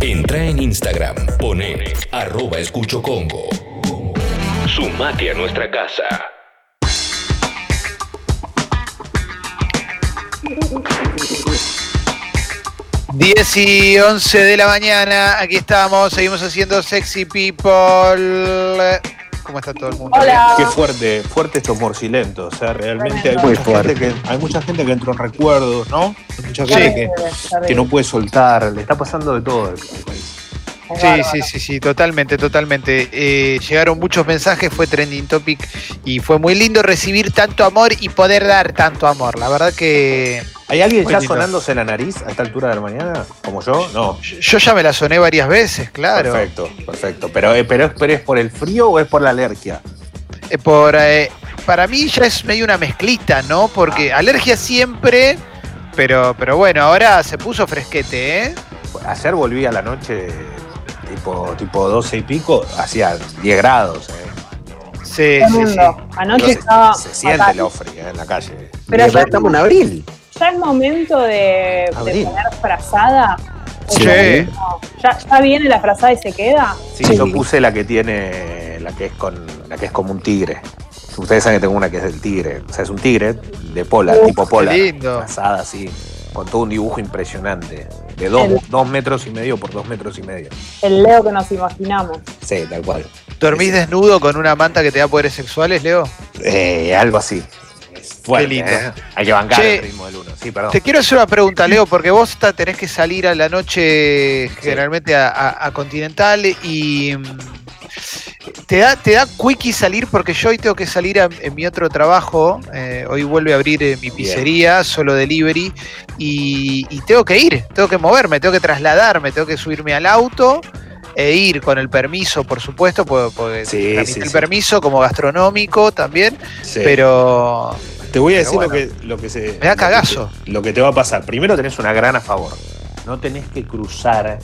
Entra en Instagram, pone arroba escucho Congo. Sumate a nuestra casa. Diez y 11 de la mañana, aquí estamos, seguimos haciendo Sexy People. ¿Cómo está todo el mundo? Hola. Qué fuerte, fuerte estos morcilentos. O sea, realmente hay mucha, gente que, hay mucha gente que entró en recuerdos, ¿no? Hay mucha gente que, que no puede soltar. Le está pasando de todo al país. Sí, sí, sí, sí, totalmente, totalmente. Eh, llegaron muchos mensajes, fue trending topic y fue muy lindo recibir tanto amor y poder dar tanto amor. La verdad que ¿Hay alguien ya sonándose la nariz a esta altura de la mañana? ¿Como yo? No. yo yo ya me la soné varias veces, claro. Perfecto, perfecto. Pero, eh, pero, es- pero es por el frío o es por la alergia? Eh, por, eh, para mí ya es medio una mezclita, ¿no? Porque Ah. alergia siempre, pero, pero bueno, ahora se puso fresquete, ¿eh? Ayer volví a la noche tipo, tipo 12 y pico, hacía 10 grados. Eh. Sí, sí, sí. Anoche Entonces, estaba. se siente fatal. el ofri eh, en la calle. Pero ya, estamos en abril. Ya es momento de, de poner frazada. Sí. No, ¿Ya, ¿Ya viene la frazada y se queda? Sí, Sí. yo puse la que tiene, la que es con, la que es como un tigre. Ustedes saben que tengo una que es del tigre. O sea, es un tigre de pola, Uf, tipo pola. qué lindo. Trazada así, con todo un dibujo impresionante. De dos, El- dos metros y medio por dos metros y medio. El Leo que nos imaginamos. Sí, tal cual. ¿Dormís desnudo con una manta que te da poderes sexuales, Leo? Eh, algo así. Es fuerte, Qué lindo. ¿eh? Hay que bancar Che, el ritmo del uno. Sí, perdón. Te quiero hacer una pregunta, Leo, porque vos tenés que salir a la noche generalmente a, a- a Continental y mm, te da, te da quickie salir porque yo hoy tengo que salir a- en mi otro trabajo. eh, hoy vuelve a abrir eh, mi pizzería, solo delivery, y, y tengo que ir, tengo que moverme, tengo que trasladarme, tengo que subirme al auto e ir con el permiso, por supuesto, porque, Sí, el sí. permiso como gastronómico también, pero Te voy a decir bueno. lo, que, lo que se. Me da lo que cagazo. Lo que te va a pasar. Primero tenés una gran a favor. No tenés que cruzar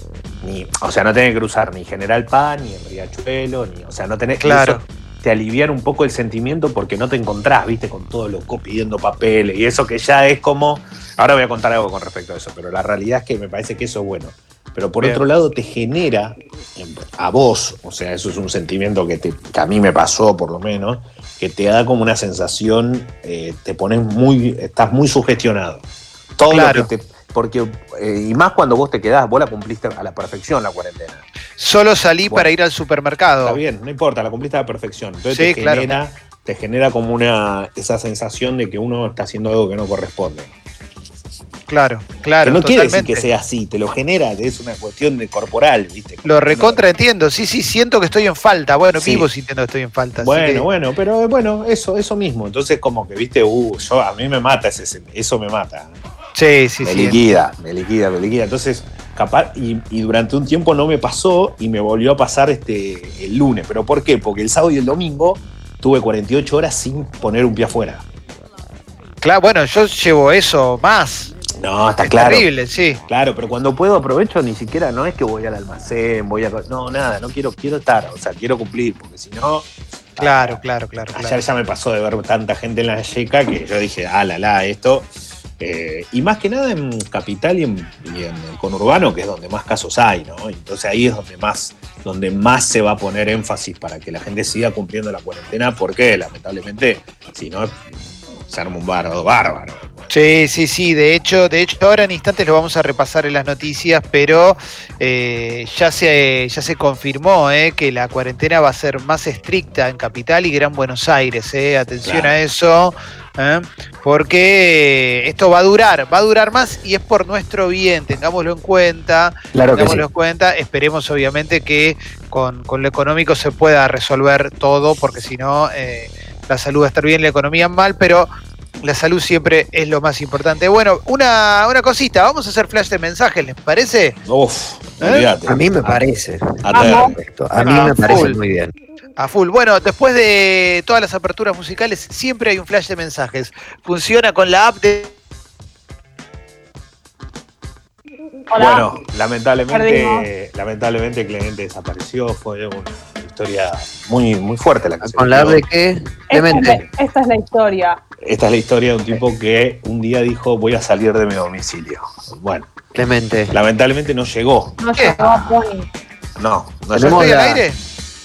ni. O sea, no tenés que cruzar ni General Paz, ni el Riachuelo, ni. O sea, no tenés Claro. eso te aliviar un poco el sentimiento porque no te encontrás, viste, con todo loco pidiendo papeles y eso que ya es como. Ahora voy a contar algo con respecto a eso, pero la realidad es que me parece que eso es bueno. Pero por Bien. otro lado, te genera a vos, o sea, eso es un sentimiento que, te- que a mí me pasó por lo menos, que te da como una sensación, eh, te pones muy, estás muy sugestionado. Todo Claro. lo que te, porque, eh, y más cuando vos te quedás, vos la cumpliste a la perfección la cuarentena. solo salí Bueno. para ir al supermercado. Está bien, no importa, la cumpliste a la perfección. Entonces Sí, te, claro. genera, te genera como una, esa sensación de que uno está haciendo algo que no corresponde. Claro, claro. que no quiere decir que sea así, te lo genera, es una cuestión de corporal, ¿viste? Lo recontra entiendo. Sí, sí, siento que estoy en falta. Bueno, Sí. vivo sintiendo que estoy en falta. así Bueno, que- bueno, pero eh, bueno, eso, eso mismo. Entonces, como que, viste, uh, yo, a mí me mata ese, eso me mata. Sí, sí, me sí. liquida, me liquida, me liquida. Entonces, capaz, y, y durante un tiempo no me pasó y me volvió a pasar este el lunes. ¿Pero por qué? Porque el sábado y el domingo tuve 48 horas sin poner un pie afuera. Claro, bueno, yo llevo eso más. No, está Es claro. terrible, sí. Claro, pero cuando puedo aprovecho, ni siquiera, no es que voy al almacén, voy a. No, nada, no quiero, quiero estar, o sea, quiero cumplir, porque si no. Claro, claro, claro, Ayer claro. ya me pasó de ver tanta gente en la yeca que yo dije, ah, la, la, esto. eh, y más que nada en Capital y en, y en el conurbano, que es donde más casos hay, ¿no? Entonces ahí es donde más, donde más se va a poner énfasis para que la gente siga cumpliendo la cuarentena, porque lamentablemente, si no, se arma un bardo bárbaro. Sí, sí, sí. De hecho, de hecho, ahora en instantes lo vamos a repasar en las noticias, pero eh, ya se ya se confirmó eh, que la cuarentena va a ser más estricta en Capital y Gran Buenos Aires. Eh. Atención Claro. a eso. ¿eh? Porque esto va a durar, va a durar más y es por nuestro bien, tengámoslo en cuenta. Claro que sí. Tengámoslo en cuenta, esperemos obviamente que con, con lo económico se pueda resolver todo, porque si no, eh, la salud va a estar bien, la economía mal, pero la salud siempre es lo más importante. Bueno, una, una cosita, vamos a hacer flash de mensajes, ¿les parece? Uf, ¿Eh? olvídate. A mí me parece. Perfecto. A mí me parece full. muy bien. A full. Bueno, después de todas las aperturas musicales, siempre hay un flash de mensajes. Funciona con la app de... Hola. Bueno, lamentablemente, Perdimos. lamentablemente Clemente desapareció, fue una historia muy, muy fuerte la que se ¿Con la de qué? esta, es Demente. la, esta es la historia. Esta es la historia de un tipo que un día dijo voy a salir de mi domicilio. Bueno, Clemente. Lamentablemente no llegó. No ¿Qué? llegó a Pony. No, no ¿Ya Tenemos estoy al aire?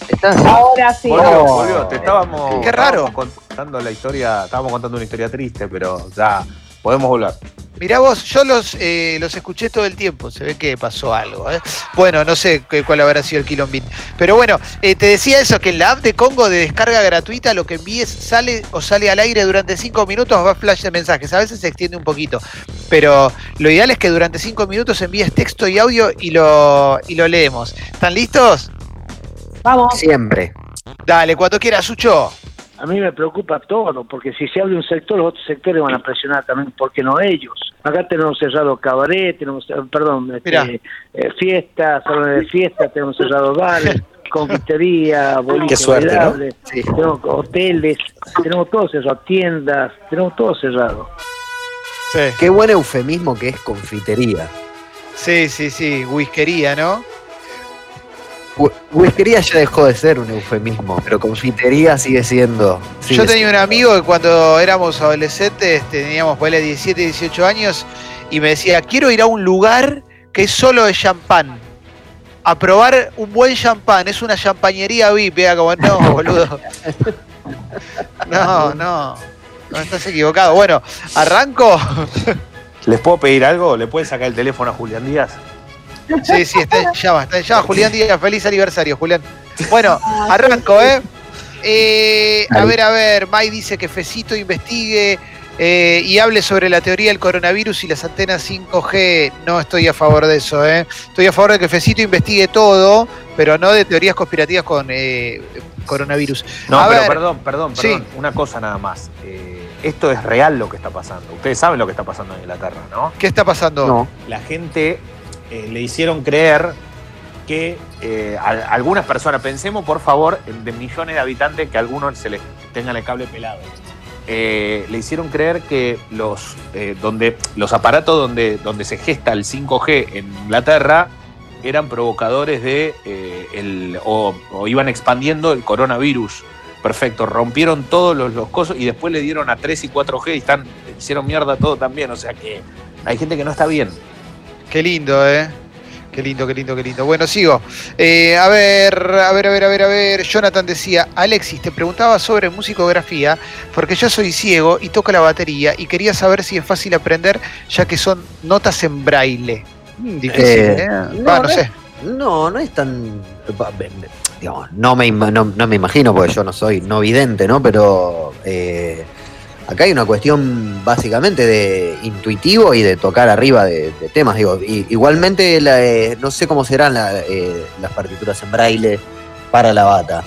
¿Estás? Ahora sí. Volvió, volvió. Te estábamos, Qué raro. estábamos contando la historia, estábamos contando una historia triste, pero ya podemos volver. Mirá vos, yo los, eh, los escuché todo el tiempo, se ve que pasó algo. ¿eh? Bueno, no sé qué- cuál habrá sido el quilombín. Pero bueno, eh, te decía eso, que en la app de Congo de descarga gratuita lo que envíes sale o sale al aire durante cinco minutos, va flash de mensajes. A veces se extiende un poquito, pero lo ideal es que durante cinco minutos envíes texto y audio y lo, y lo leemos. ¿Están listos? Vamos. Siempre. Dale, cuando quieras, Sucho. A mí me preocupa todo, porque si se abre un sector, los otros sectores van a presionar también, porque no ellos. Acá tenemos cerrado cabaret, tenemos, eh, perdón, este, eh, fiestas, salones de fiesta, tenemos cerrado bares, confitería, suerte, ¿no? Sí. tenemos hoteles, tenemos todo cerrado, tiendas, tenemos todo cerrado. Sí, Qué buen eufemismo que es confitería. sí, sí, sí, whiskería, ¿no? Wh- Whiskería ya dejó de ser un eufemismo, pero confitería sigue siendo. sigue Yo tenía un amigo que cuando éramos adolescentes, teníamos ponele, 17, 18 años, y me decía, quiero ir a un lugar que es solo de champán. A probar un buen champán, es una champañería VIP, vea como no, boludo. No, no. No estás equivocado. Bueno, arranco. ¿Les puedo pedir algo? ¿Le pueden sacar el teléfono a Julián Díaz? Sí, sí, está en llama, está en llama. Julián Díaz, feliz aniversario, Julián. Bueno, arranco, ¿eh? Eh, a ver, a ver, May dice que Fecito investigue eh, y hable sobre la teoría del coronavirus y las antenas 5G. No estoy a favor de eso, ¿eh? Estoy a favor de que Fecito investigue todo, pero no de teorías conspirativas con eh, coronavirus. No, A pero ver. perdón, perdón, Sí. perdón. Una cosa nada más. Eh, esto es real lo que está pasando. Ustedes saben lo que está pasando en Inglaterra, ¿no? ¿Qué está pasando? No. La gente eh, le hicieron creer que eh, algunas personas, pensemos por favor de millones de habitantes que a algunos se les tengan el cable pelado. Eh, le hicieron creer que los, donde, los aparatos donde, donde se gesta el 5G en Inglaterra eran provocadores de el, o, o iban expandiendo el coronavirus. Perfecto, rompieron todos los, los cosos y después le dieron a 3 y 4G y están, hicieron mierda todo también. O sea que hay gente que no está bien. Qué lindo, ¿eh? Qué lindo, qué lindo, qué lindo. Bueno, sigo. Eh, a ver, a ver, a ver, a ver, a ver. Jonathan decía, Alexis, te preguntaba sobre musicografía, porque yo soy ciego y toco la batería y quería saber si es fácil aprender, ya que son notas en braille. Mm, difícil, Eh, ¿eh? no, Va, no no sé. No, no es tan. Digamos, no me, no, no me imagino, porque yo no soy no vidente, ¿no? Pero eh, acá hay una cuestión básicamente de intuitivo y de tocar arriba de, de temas. Digo, igualmente, la, eh, no sé cómo serán la, eh, las partituras en braille para la bata.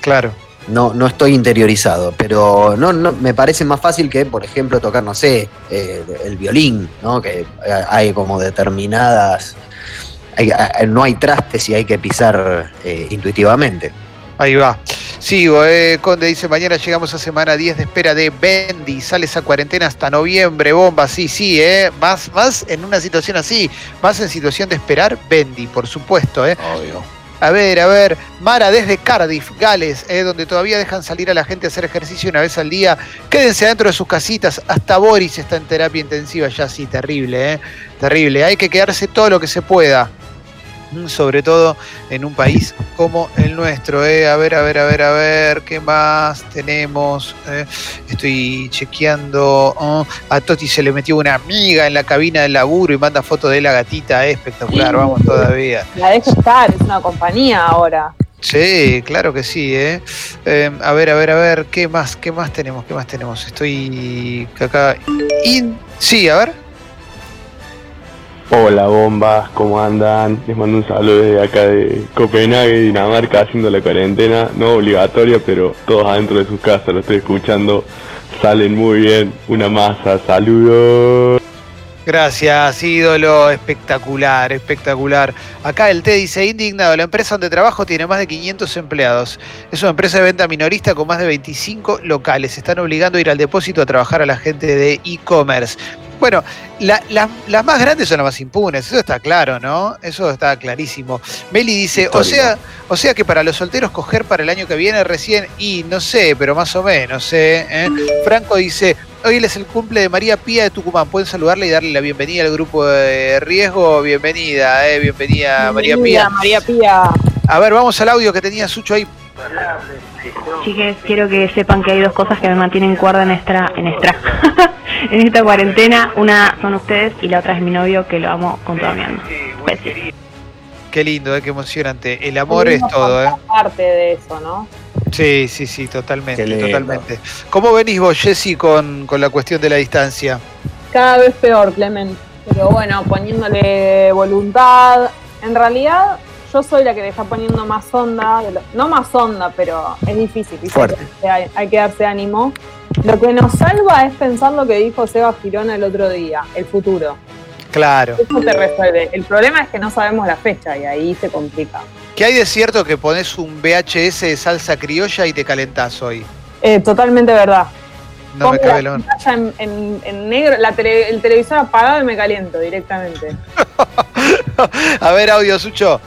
Claro. No, no estoy interiorizado, pero no, no, me parece más fácil que, por ejemplo, tocar, no sé, eh, el violín, ¿no? Que hay como determinadas. hay- no hay trastes y hay que pisar intuitivamente. Ahí va. Sigo, eh. Conde dice, mañana llegamos a semana 10 de espera de Bendy, sale esa cuarentena hasta noviembre, bomba, sí, sí, eh. Más, más en una situación así, más en situación de esperar, Bendy, por supuesto, eh. Obvio. A ver, a ver, Mara desde Cardiff, Gales, eh, donde todavía dejan salir a la gente a hacer ejercicio una vez al día. Quédense dentro de sus casitas. Hasta Boris está en terapia intensiva ya, sí, terrible, eh, terrible. Hay que quedarse todo lo que se pueda. Sobre todo en un país como el nuestro. eh. A ver, a ver, a ver, a ver, ¿qué más tenemos? Eh, estoy chequeando. oh, a Toti se le metió una amiga en la cabina del laburo y manda foto de la gatita. eh, espectacular, vamos todavía. La dejo estar, es una compañía ahora. Sí, claro que sí, ¿eh? Eh, a ver, a ver, a ver, ¿qué más? ¿Qué más tenemos? ¿Qué más tenemos? Estoy acá. in- Sí, a ver. Hola bombas, ¿cómo andan? Les mando un saludo desde acá de Copenhague, Dinamarca, haciendo la cuarentena, no obligatoria, pero todos adentro de sus casas, lo estoy escuchando, salen muy bien, una masa, saludos. Gracias, ídolo, espectacular, espectacular. Acá el T dice, indignado, la empresa donde trabajo tiene más de 500 empleados. Es una empresa de venta minorista con más de 25 locales. Están obligando a ir al depósito a trabajar a la gente de e-commerce. Bueno, la- la- las más grandes son las más impunes, eso está claro, ¿no? Eso está clarísimo. Meli dice, o sea, o sea que para los solteros coger para el año que viene recién, y no sé, pero más o menos, ¿eh? ¿Eh? Franco dice, hoy es el cumple de María Pía de Tucumán. Pueden saludarle y darle la bienvenida al grupo de riesgo. Bienvenida, eh, bienvenida, María Pía. María Pía. A ver, vamos al audio que tenía Sucho ahí. Chiques, quiero que sepan que hay dos cosas que me mantienen cuerda en esta, en esta, en esta cuarentena. Una son ustedes y la otra es mi novio que lo amo con toda mi alma. Besitos. Qué lindo, eh, qué emocionante. El amor es todo, ¿eh? Parte de eso, ¿no? Sí, sí, sí, totalmente, totalmente. ¿Cómo venís vos, Jessy, con, con la cuestión de la distancia? Cada vez peor, Clemen. Pero bueno, poniéndole voluntad. En realidad, yo soy la que le está poniendo más onda. no más onda, pero es difícil. Fuerte. Hay, hay que darse ánimo. Lo que nos salva es pensar lo que dijo Seba Girona el otro día, el futuro. Claro. Eso te resuelve. El problema es que no sabemos la fecha y ahí se complica. ¿Qué hay de cierto que pones un VHS de salsa criolla y te calentás hoy? Eh, totalmente verdad. No me Pongo cabe la en, en- en negro, la tele- el televisor apagado y me caliento directamente. A ver, audio, Sucho.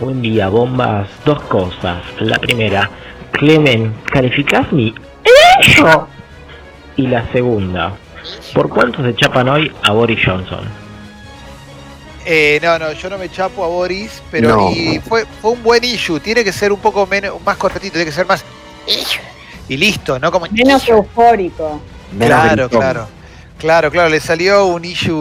Buen día, bombas. Dos cosas. La primera, Clemen, ¿calificás mi ello? Y la segunda, ¿por cuánto se chapan hoy a Boris Johnson? Eh, no, no, yo no me chapo a Boris, pero No. y fue, fue un buen issue. Tiene que ser un poco menos, más cortito, tiene que ser más. Y listo, ¿no? Como. Menos eufórico. Menos Claro, claro. Claro, claro, le salió un issue,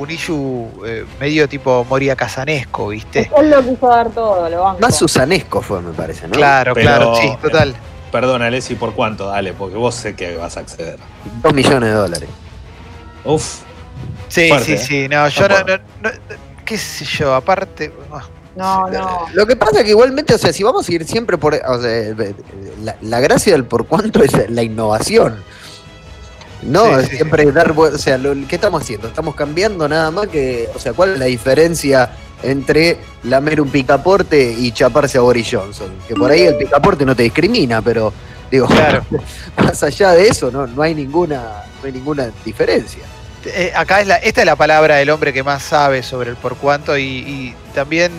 un issue eh, medio tipo Moria Casanesco, ¿viste? Él lo quiso dar todo, lo banco. Más susanesco fue, me parece, ¿no? Claro, Pero- claro, sí, total. Perdón, Alessi, ¿por cuánto? Dale, porque vos sé que vas a acceder. Dos millones de dólares. Uf, Sí, Fuerte, sí, ¿eh? sí, no, yo no, no, no- qué sé yo, aparte, No, no. Lo que pasa es que igualmente, o sea, si vamos a ir siempre por. O sea, eh, la, la gracia del por cuánto es la innovación. No, Sí, sí, siempre dar. O sea, lo, ¿qué estamos haciendo? Estamos cambiando nada más que. O sea, ¿cuál es la diferencia entre lamer un picaporte y chaparse a Boris Johnson? Que por ahí el picaporte no te discrimina, pero. Digo, Claro. más allá de eso, no, no hay ninguna, no hay ninguna diferencia. eh, acá es la, esta es la palabra del hombre que más sabe sobre el por cuánto y, y también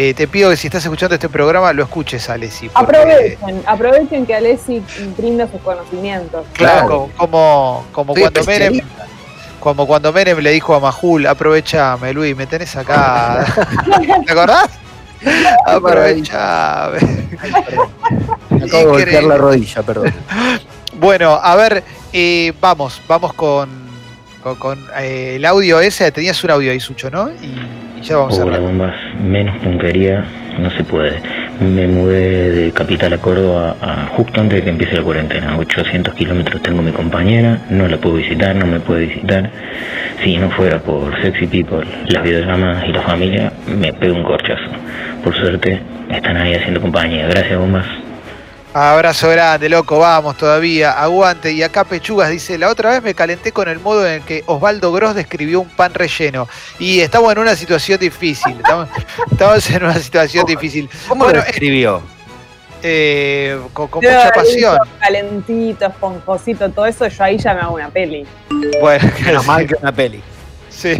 eh, te pido que si estás escuchando este programa lo escuches, Alessi. porque- Aprovechen, aprovechen que Alessi brinda sus conocimientos. Claro, Claro. como, cuando Menem, especialista. como cuando Menem le dijo a Majul, aprovechame Luis, me tenés acá. ¿Te acordás? Aprovechame. Me acabo de golpear la rodilla, perdón. Bueno, a ver, eh, vamos, vamos con, con, con, eh, el audio ese. Tenías un audio ahí, Sucho, ¿no? Y, y ya vamos a bombas. Menos punquería no se puede. Me mudé de Capital a Córdoba a- justo antes de que empiece la cuarentena. 800 kilómetros tengo mi compañera, no la puedo visitar, no me puede visitar. Si no fuera por Sexy People, las videollamadas y la familia, me pego un corchazo. Por suerte, están ahí haciendo compañía. Gracias, bombas. Abrazo grande, loco, vamos todavía, aguante. Y acá Pechugas dice, la otra vez me calenté con el modo en el que Osvaldo Gross describió un pan relleno. Y estamos en una situación difícil, estamos, estamos en una situación difícil. ¿Cómo Bueno, lo escribió? Eh, con, con mucha pasión. Calentito, esponjosito, todo eso, yo ahí ya me hago una peli. Bueno, Menos mal que una peli. sí,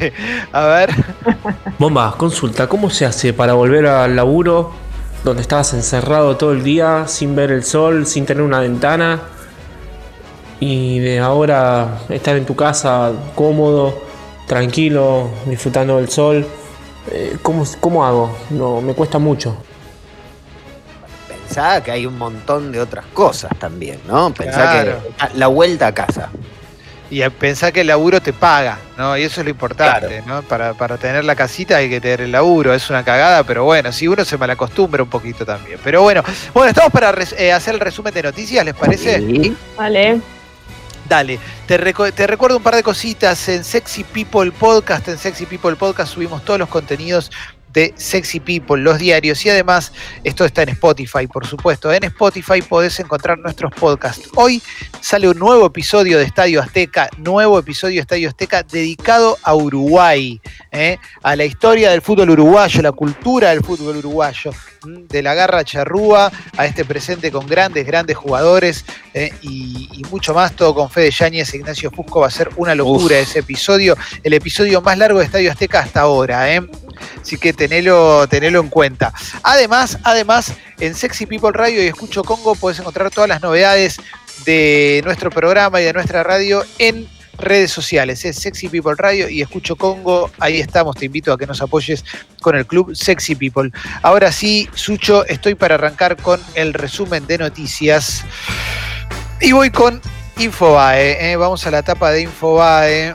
a ver. Bomba, consulta, ¿cómo se hace para volver al laburo donde estabas encerrado todo el día, sin ver el sol, sin tener una ventana? Y de ahora estar en tu casa cómodo, tranquilo, disfrutando del sol. Eh, ¿cómo, ¿Cómo hago? No, me cuesta mucho. Pensá que hay un montón de otras cosas también, ¿no? Pensá Claro. que la vuelta a casa. Y pensar que el laburo te paga, ¿no? Y eso es lo importante, ¿no? Para, para tener la casita hay que tener el laburo, es una cagada, pero bueno, si uno se malacostumbra un poquito también. Pero bueno, bueno, estamos para res- eh, hacer el resumen de noticias, ¿les parece? Sí. Vale. Dale, te, recu- te recuerdo un par de cositas. En Sexy People Podcast, en Sexy People Podcast subimos todos los contenidos de Sexy People, los diarios y además esto está en Spotify, por supuesto. En Spotify podés encontrar nuestros podcasts. Hoy sale un nuevo episodio de Estadio Azteca, nuevo episodio de Estadio Azteca dedicado a Uruguay, ¿eh? a la historia del fútbol uruguayo, la cultura del fútbol uruguayo, de la garra charrúa a este presente con grandes, grandes jugadores ¿eh? y, y mucho más, todo con Fede Yáñez e Ignacio Fusco. Va a ser una locura ese episodio, el episodio más largo de Estadio Azteca hasta ahora. ¿eh? Así que tenelo, tenelo en cuenta. Además, además, en Sexy People Radio y Escucho Congo podés encontrar todas las novedades de nuestro programa y de nuestra radio en redes sociales. Es Sexy People Radio y Escucho Congo. Ahí estamos. Te invito a que nos apoyes con el club Sexy People. Ahora sí, Sucho, estoy para arrancar con el resumen de noticias. Y voy con Infobae. ¿eh? Vamos a la etapa de Infobae.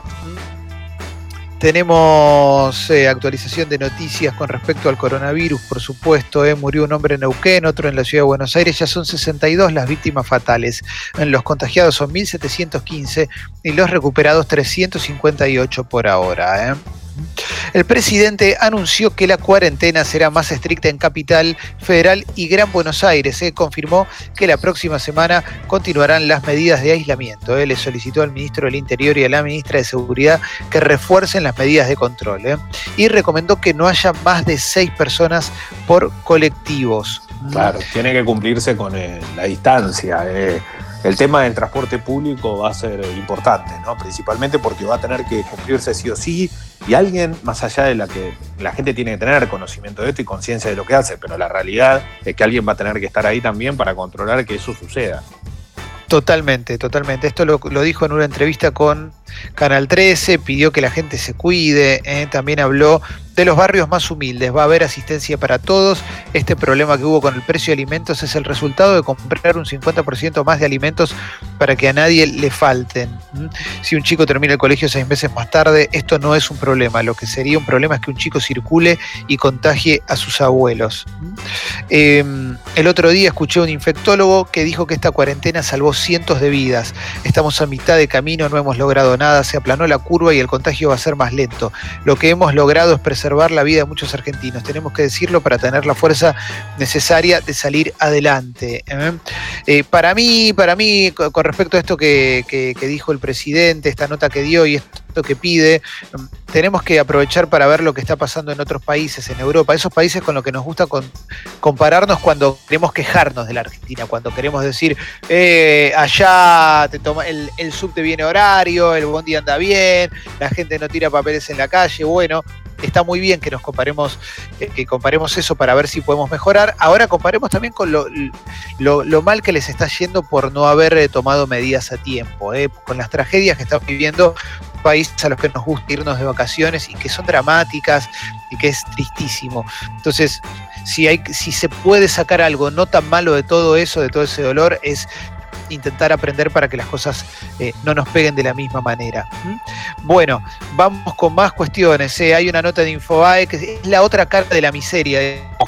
Tenemos eh, actualización de noticias con respecto al coronavirus, por supuesto. ¿eh? Murió un hombre en Neuquén, otro en la ciudad de Buenos Aires. Ya son 62 las víctimas fatales. Los contagiados son 1.715 y los recuperados 358 por ahora. ¿eh? El presidente anunció que la cuarentena será más estricta en Capital Federal y Gran Buenos Aires. Se confirmó que la próxima semana continuarán las medidas de aislamiento. Le solicitó al ministro del Interior y a la ministra de Seguridad que refuercen las medidas de control. ¿eh? Y recomendó que no haya más de seis personas por colectivos. Claro, tiene que cumplirse con eh, la distancia. El tema del transporte público va a ser importante, ¿no? Principalmente porque va a tener que cumplirse sí o sí y alguien, más allá de la que la gente tiene que tener conocimiento de esto y conciencia de lo que hace, pero la realidad es que alguien va a tener que estar ahí también para controlar que eso suceda. Totalmente, totalmente. Esto lo, dijo en una entrevista con Canal 13, pidió que la gente se cuide, ¿eh? también habló de los barrios más humildes. Va a haber asistencia para todos. Este problema que hubo con el precio de alimentos es el resultado de comprar un 50% más de alimentos para que a nadie le falten. Si un chico termina el colegio seis meses más tarde, esto no es un problema. Lo que sería un problema es que un chico circule y contagie a sus abuelos. Em, el otro día escuché a un infectólogo que dijo que esta cuarentena salvó cientos de vidas. Estamos a mitad de camino, no hemos logrado nada, se aplanó la curva y el contagio va a ser más lento. Lo que hemos logrado es preservar la vida de muchos argentinos. Tenemos que decirlo para tener la fuerza necesaria de salir adelante. ¿eh? Eh, para mí, para mí, con a esto que, dijo el presidente, esta nota que dio y esto que pide, tenemos que aprovechar para ver lo que está pasando en otros países, en Europa, esos países con los que nos gusta compararnos cuando queremos quejarnos de la Argentina, cuando queremos decir, eh, allá te toma, el, el subte viene horario, el bondi anda bien, la gente no tira papeles en la calle, bueno, está muy bien que nos comparemos, eh, que comparemos eso para ver si podemos mejorar. Ahora comparemos también con lo, mal que les está yendo por no haber eh, tomado medidas a tiempo, eh, con las tragedias que estamos viviendo países a los que nos gusta irnos de vacaciones y que son dramáticas y que es tristísimo. Entonces, si, hay, si se puede sacar algo no tan malo de todo eso, de todo ese dolor, es intentar aprender para que las cosas eh, no nos peguen de la misma manera. Bueno, vamos con más cuestiones. ¿eh? Hay una nota de Infobae que es la otra cara de la miseria.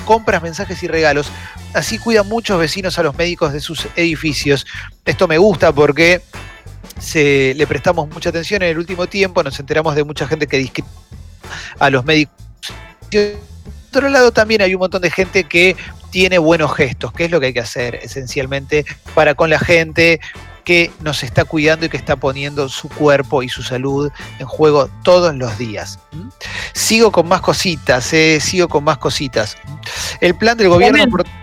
Compras, mensajes y regalos. Así cuidan muchos vecinos a los médicos de sus edificios. Esto me gusta porque se, le prestamos mucha atención en el último tiempo, nos enteramos de mucha gente que discrimina a los médicos. Por otro lado, también hay un montón de gente que tiene buenos gestos, que es lo que hay que hacer esencialmente para con la gente que nos está cuidando y que está poniendo su cuerpo y su salud en juego todos los días. ¿Mm? Sigo con más cositas, eh, sigo con más cositas. El plan del gobierno...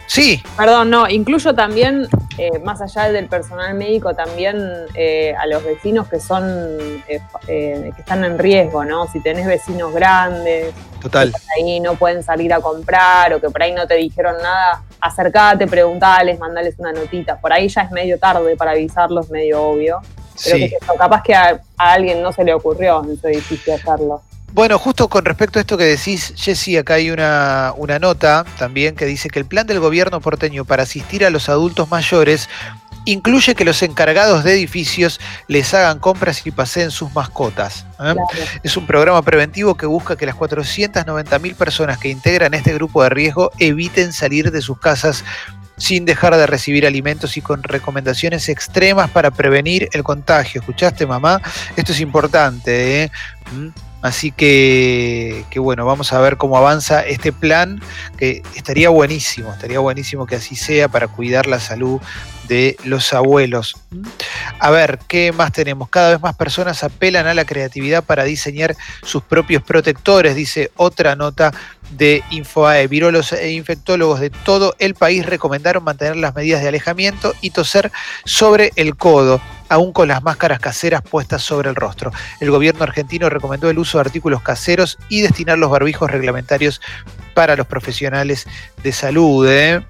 Sí. Perdón, no, incluyo también, eh, más allá del personal médico, también eh, a los vecinos que son, eh, que están en riesgo, ¿no? Si tenés vecinos grandes, Total. que ahí no pueden salir a comprar o que por ahí no te dijeron nada, acercate, preguntales, mandales una notita. Por ahí ya es medio tarde para avisarlos, medio obvio. Pero que capaz que a, a, alguien no se le ocurrió en su edificio hacerlo. Bueno, justo con respecto a esto que decís, Jessy, acá hay una, una nota también que dice que el plan del gobierno porteño para asistir a los adultos mayores incluye que los encargados de edificios les hagan compras y paseen sus mascotas. ¿eh? Es un programa preventivo que busca que las 490.000 personas que integran este grupo de riesgo eviten salir de sus casas sin dejar de recibir alimentos y con recomendaciones extremas para prevenir el contagio. ¿Escuchaste, mamá? Esto es importante. ¿eh? ¿Mm? Así que, bueno, vamos a ver cómo avanza este plan, que estaría buenísimo, estaría buenísimo que así sea para cuidar la salud de los abuelos. A ver, ¿qué más tenemos? Cada vez más personas apelan a la creatividad para diseñar sus propios protectores, dice otra nota de Infoae. Virolos e infectólogos de todo el país recomendaron mantener las medidas de alejamiento y toser sobre el codo aún con las máscaras caseras puestas sobre el rostro. El gobierno argentino recomendó el uso de artículos caseros y destinar los barbijos reglamentarios para los profesionales de salud. ¿eh?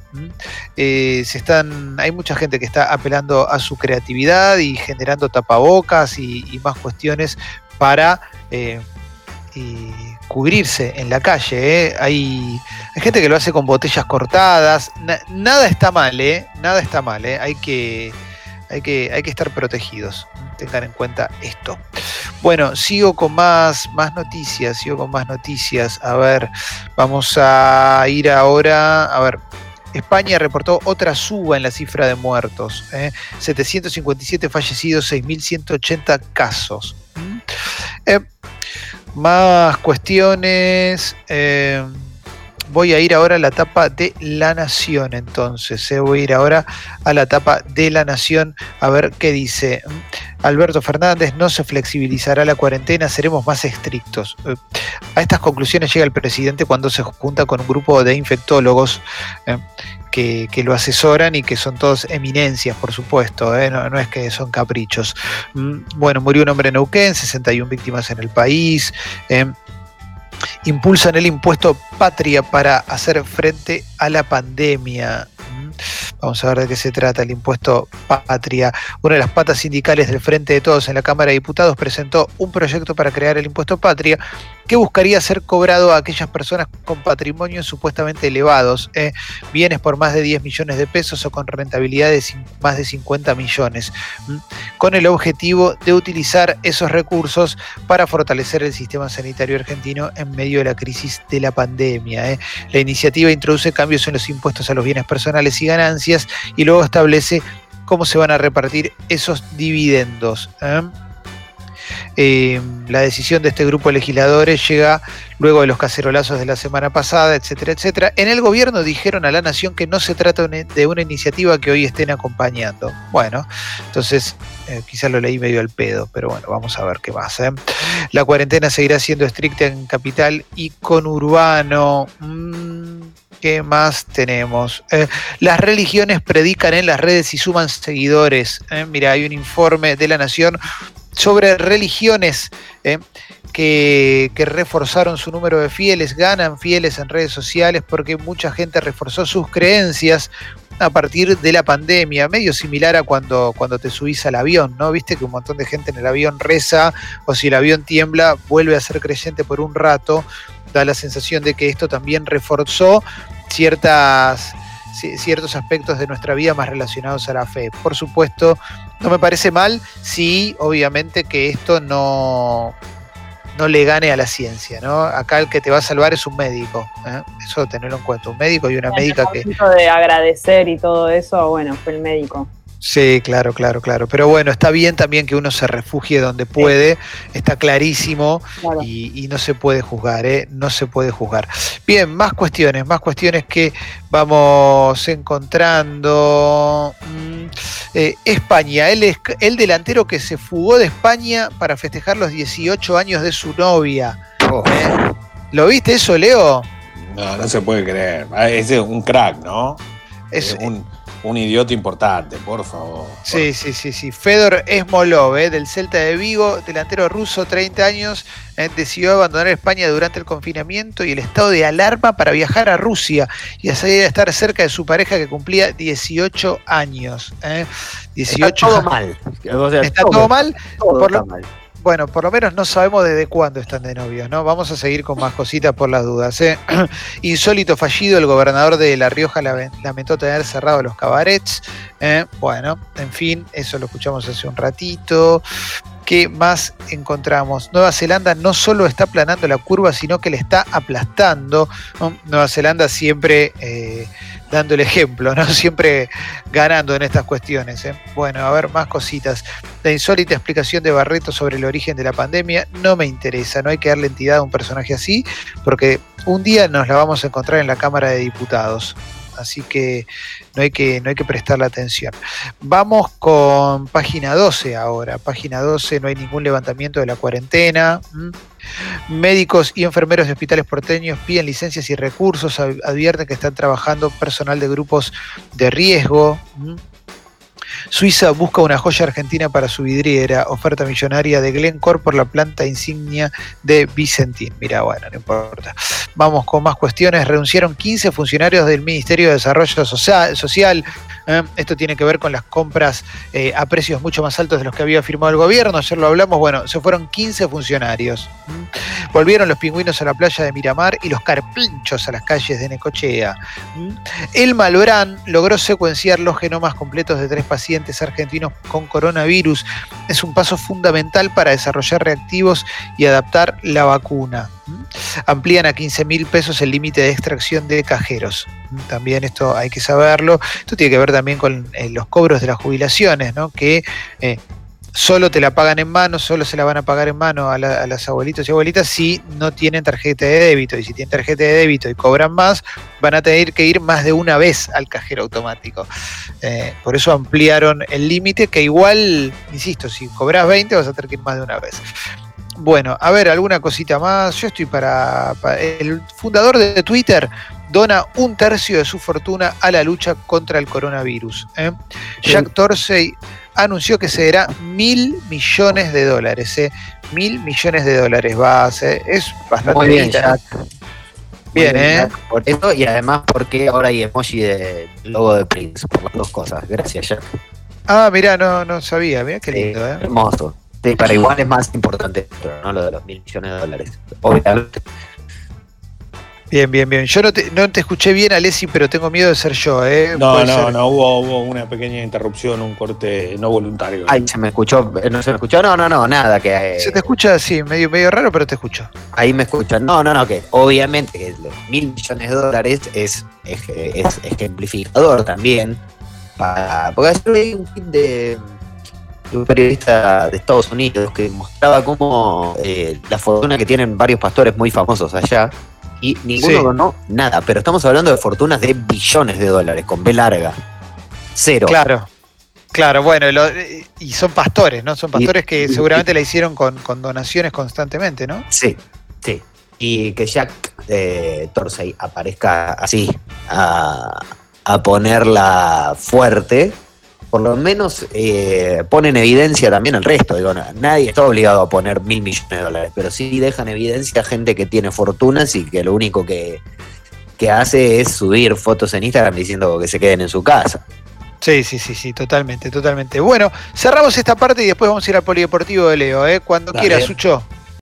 Eh, se están, hay mucha gente que está apelando a su creatividad y generando tapabocas y, más cuestiones para eh, cubrirse en la calle. Hay, hay, gente que lo hace con botellas cortadas. nada está mal, nada está mal. Hay que hay que, hay que estar protegidos. Tengan en cuenta esto. Bueno, sigo con más, más noticias, sigo con más noticias. A ver, vamos a ir ahora. A ver, España reportó otra suba en la cifra de muertos. 757 ¿eh? fallecidos, 6.180 casos. ¿Mm? Eh, más cuestiones. Eh, voy a ir ahora a la etapa de La Nación, entonces. ¿eh? Voy a ir ahora a la etapa de La Nación a ver qué dice. Alberto Fernández, no se flexibilizará la cuarentena, seremos más estrictos. Eh, a estas conclusiones llega el presidente cuando se junta con un grupo de infectólogos eh, que, lo asesoran y que son todos eminencias, por supuesto, no, no, es que son caprichos. Mm, bueno, murió un hombre en Neuquén, 61 víctimas en el país impulsan el impuesto patria para hacer frente a la pandemia. Vamos a ver de qué se trata el impuesto patria. Una de las patas sindicales del Frente de Todos en la Cámara de Diputados presentó un proyecto para crear el impuesto patria que buscaría ser cobrado a aquellas personas con patrimonios supuestamente elevados, eh, bienes por más de 10 millones de pesos o con rentabilidad de más de 50 millones, con el objetivo de utilizar esos recursos para fortalecer el sistema sanitario argentino en medio de la crisis de la pandemia. Eh. La iniciativa introduce cambios en los impuestos a los bienes personales y ganancias y luego establece cómo se van a repartir esos dividendos. Eh, la decisión de este grupo de legisladores llega luego de los cacerolazos de la semana pasada, etcétera, etcétera. En el gobierno dijeron a la nación que no se trata de una iniciativa que hoy estén acompañando. Bueno, entonces eh, quizás lo leí medio al pedo, pero bueno, vamos a ver qué pasa. La cuarentena seguirá siendo estricta en capital y con urbano. Mm, ¿Qué más tenemos? Eh, las religiones predican en las redes y suman seguidores. Eh, mira, hay un informe de la Nación sobre religiones eh, que, que, reforzaron su número de fieles, ganan fieles en redes sociales porque mucha gente reforzó sus creencias a partir de la pandemia, medio similar a cuando, cuando te subís al avión, ¿no? Viste que un montón de gente en el avión reza o si el avión tiembla vuelve a ser creyente por un rato da la sensación de que esto también reforzó ciertas, ciertos aspectos de nuestra vida más relacionados a la fe. Por supuesto, no me parece mal si obviamente que esto no, no le gane a la ciencia, ¿no? Acá el que te va a salvar es un médico, ¿eh? eso tenerlo en cuenta, un médico y una médica que... de agradecer y todo eso, bueno, fue el médico. Sí, claro, claro, claro. Pero bueno, está bien también que uno se refugie donde puede, está clarísimo y, no se puede juzgar, ¿eh? No se puede juzgar. Bien, más cuestiones, más cuestiones que vamos encontrando. Mm, eh, España, el, el delantero que se fugó de España para festejar los 18 años de su novia. Oh. ¿Eh? ¿Lo viste eso, Leo? No, no se puede creer. Ah, es un crack, ¿no? Es un un idiota importante, por favor. Sí, sí, sí, sí. Fedor Esmolov, eh, del Celta de Vigo, delantero ruso, 30 años, eh, decidió abandonar España durante el confinamiento y el estado de alarma para viajar a Rusia y así estar cerca de su pareja que cumplía 18 años. 18 eh. Está todo mal. está todo, mal. por mal bueno, por lo menos no sabemos desde cuándo están de novios, ¿no? Vamos a seguir con más cositas por las dudas. ¿eh? Insólito fallido, el gobernador de La Rioja lamentó tener cerrado los cabarets. ¿eh? Bueno, en fin, eso lo escuchamos hace un ratito. ¿Qué más encontramos? Nueva Zelanda no solo está aplanando la curva, sino que le está aplastando. Nueva Zelanda siempre... Eh, dando el ejemplo, ¿no? Siempre ganando en estas cuestiones. ¿eh? Bueno, a ver, más cositas. La insólita explicación de Barreto sobre el origen de la pandemia no me interesa, no hay que darle entidad a un personaje así, porque un día nos la vamos a encontrar en la Cámara de Diputados así que no hay que, no hay que prestarle atención. Vamos con página 12 ahora. Página 12, no hay ningún levantamiento de la cuarentena. Médicos y enfermeros de hospitales porteños piden licencias y recursos, advierten que están trabajando personal de grupos de riesgo. Suiza busca una joya argentina para su vidriera. Oferta millonaria de Glencore por la planta insignia de Vicentín. Mira, bueno, no importa. Vamos con más cuestiones. Renunciaron 15 funcionarios del Ministerio de Desarrollo Social. ¿eh? Esto tiene que ver con las compras eh, a precios mucho más altos de los que había firmado el gobierno. Ayer lo hablamos. Bueno, se fueron 15 funcionarios. Volvieron los pingüinos a la playa de Miramar y los carpinchos a las calles de Necochea. El Malbrán logró secuenciar los genomas completos de tres pacientes argentinos con coronavirus. Es un paso fundamental para desarrollar reactivos y adaptar la vacuna. Amplían a 15 mil pesos el límite de extracción de cajeros. También esto hay que saberlo. Esto tiene que ver también con eh, los cobros de las jubilaciones, ¿no? que eh, solo te la pagan en mano, solo se la van a pagar en mano a, las abuelitos y abuelitas si no tienen tarjeta de débito. Y si tienen tarjeta de débito y cobran más, van a tener que ir más de una vez al cajero automático. Eh, por eso ampliaron el límite, que igual, insisto, si cobras 20 vas a tener que ir más de una vez. Bueno, a ver, alguna cosita más. Yo estoy para, El fundador de Twitter dona un tercio de su fortuna a la lucha contra el coronavirus. ¿eh? Jack Torsey anunció que se dará mil millones de dólares. ¿eh? Mil millones de dólares va a ser. Es bastante Muy bien, Bien, ¿eh? Por eso y además porque ahora hay emoji de logo de Prince, por las dos cosas. Gracias, Jack. Ah, mirá, no, no sabía. Mirá qué lindo, ¿eh? Hermoso. Sí, para igual es más importante, pero no lo de los mil millones de dólares. Obviamente. Bien, bien, bien. Yo no te, no te escuché bien, Alessi, pero tengo miedo de ser yo, ¿eh? No, no, no, hubo, hubo una pequeña interrupción, un corte no voluntario. Ay, se me escuchó, no se me escuchó, no, no, no, nada que. Eh, se te escucha así, medio, medio raro, pero te escucho. Ahí me escuchan. No, no, no, que obviamente los mil millones de dólares es, es, ejemplificador también. Para, porque hay un kit de un periodista de Estados Unidos que mostraba cómo eh, la fortuna que tienen varios pastores muy famosos allá y ninguno no nada, pero estamos hablando de fortunas de billones de dólares, con B larga. Cero. Claro. Claro, bueno, y son pastores, ¿no? Son pastores que seguramente la hicieron con, donaciones constantemente, ¿no? Sí, sí. Y que Jack eh, Torsey aparezca así a, a ponerla fuerte, por lo menos eh, pone en evidencia también el resto. Digo, nadie está obligado a poner mil millones de dólares, pero sí dejan evidencia a gente que tiene fortunas y que lo único que, que hace es subir fotos en Instagram diciendo que se queden en su casa. Sí, sí, sí, sí, totalmente, totalmente. Bueno, cerramos esta parte y después vamos a ir al polideportivo de Leo, ¿eh? Cuando quiera, Sucho.